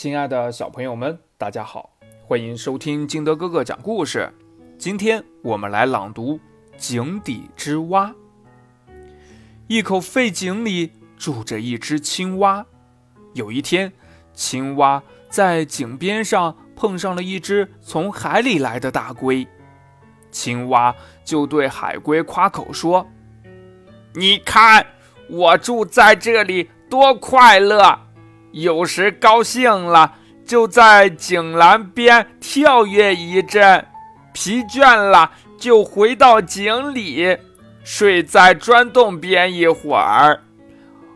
亲爱的小朋友们，大家好，欢迎收听金德哥哥讲故事。今天我们来朗读《井底之蛙》。一口废井里住着一只青蛙。有一天，青蛙在井边上碰上了一只从海里来的大龟，青蛙就对海龟夸口说：“你看，我住在这里多快乐！”有时高兴了，就在井栏边跳跃一阵；疲倦了，就回到井里，睡在砖洞边一会儿，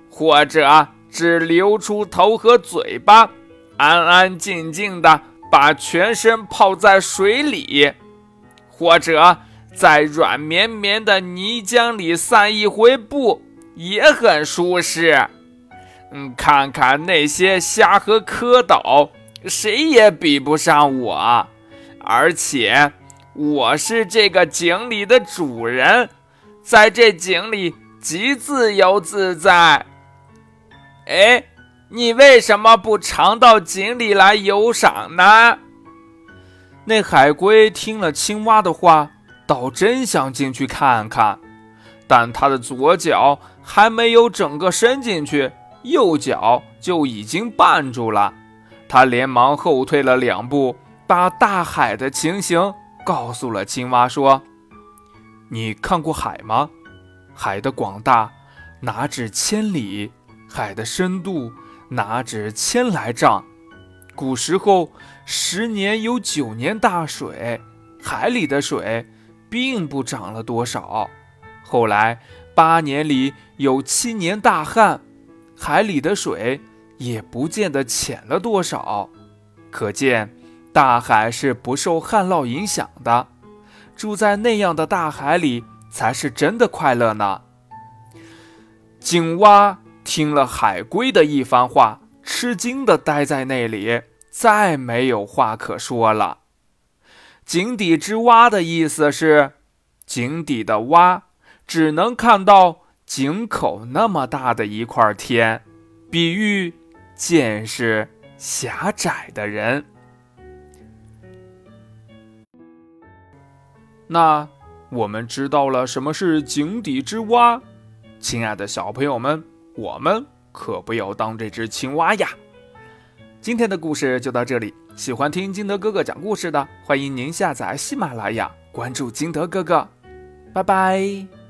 或者只留出头和嘴巴，安安静静的把全身泡在水里，或者在软绵绵的泥浆里散一回步，也很舒适。嗯，看看那些虾和蝌蚪，谁也比不上我。而且，我是这个井里的主人，在这井里极自由自在。哎，你为什么不常到井里来游赏呢？那海龟听了青蛙的话，倒真想进去看看，但它的左脚还没有整个伸进去。右脚就已经绊住了，他连忙后退了两步，把大海的情形告诉了青蛙，说：“你看过海吗？海的广大哪止千里，海的深度哪止千来丈。古时候十年有九年大水，海里的水并不涨了多少；后来八年里有七年大旱。”海里的水也不见得浅了多少，可见大海是不受旱涝影响的。住在那样的大海里，才是真的快乐呢。井蛙听了海龟的一番话，吃惊的呆在那里，再没有话可说了。井底之蛙的意思是，井底的蛙只能看到。井口那么大的一块天，比喻见识狭窄的人。那我们知道了什么是井底之蛙，亲爱的小朋友们，我们可不要当这只青蛙呀！今天的故事就到这里，喜欢听金德哥哥讲故事的，欢迎您下载喜马拉雅，关注金德哥哥，拜拜。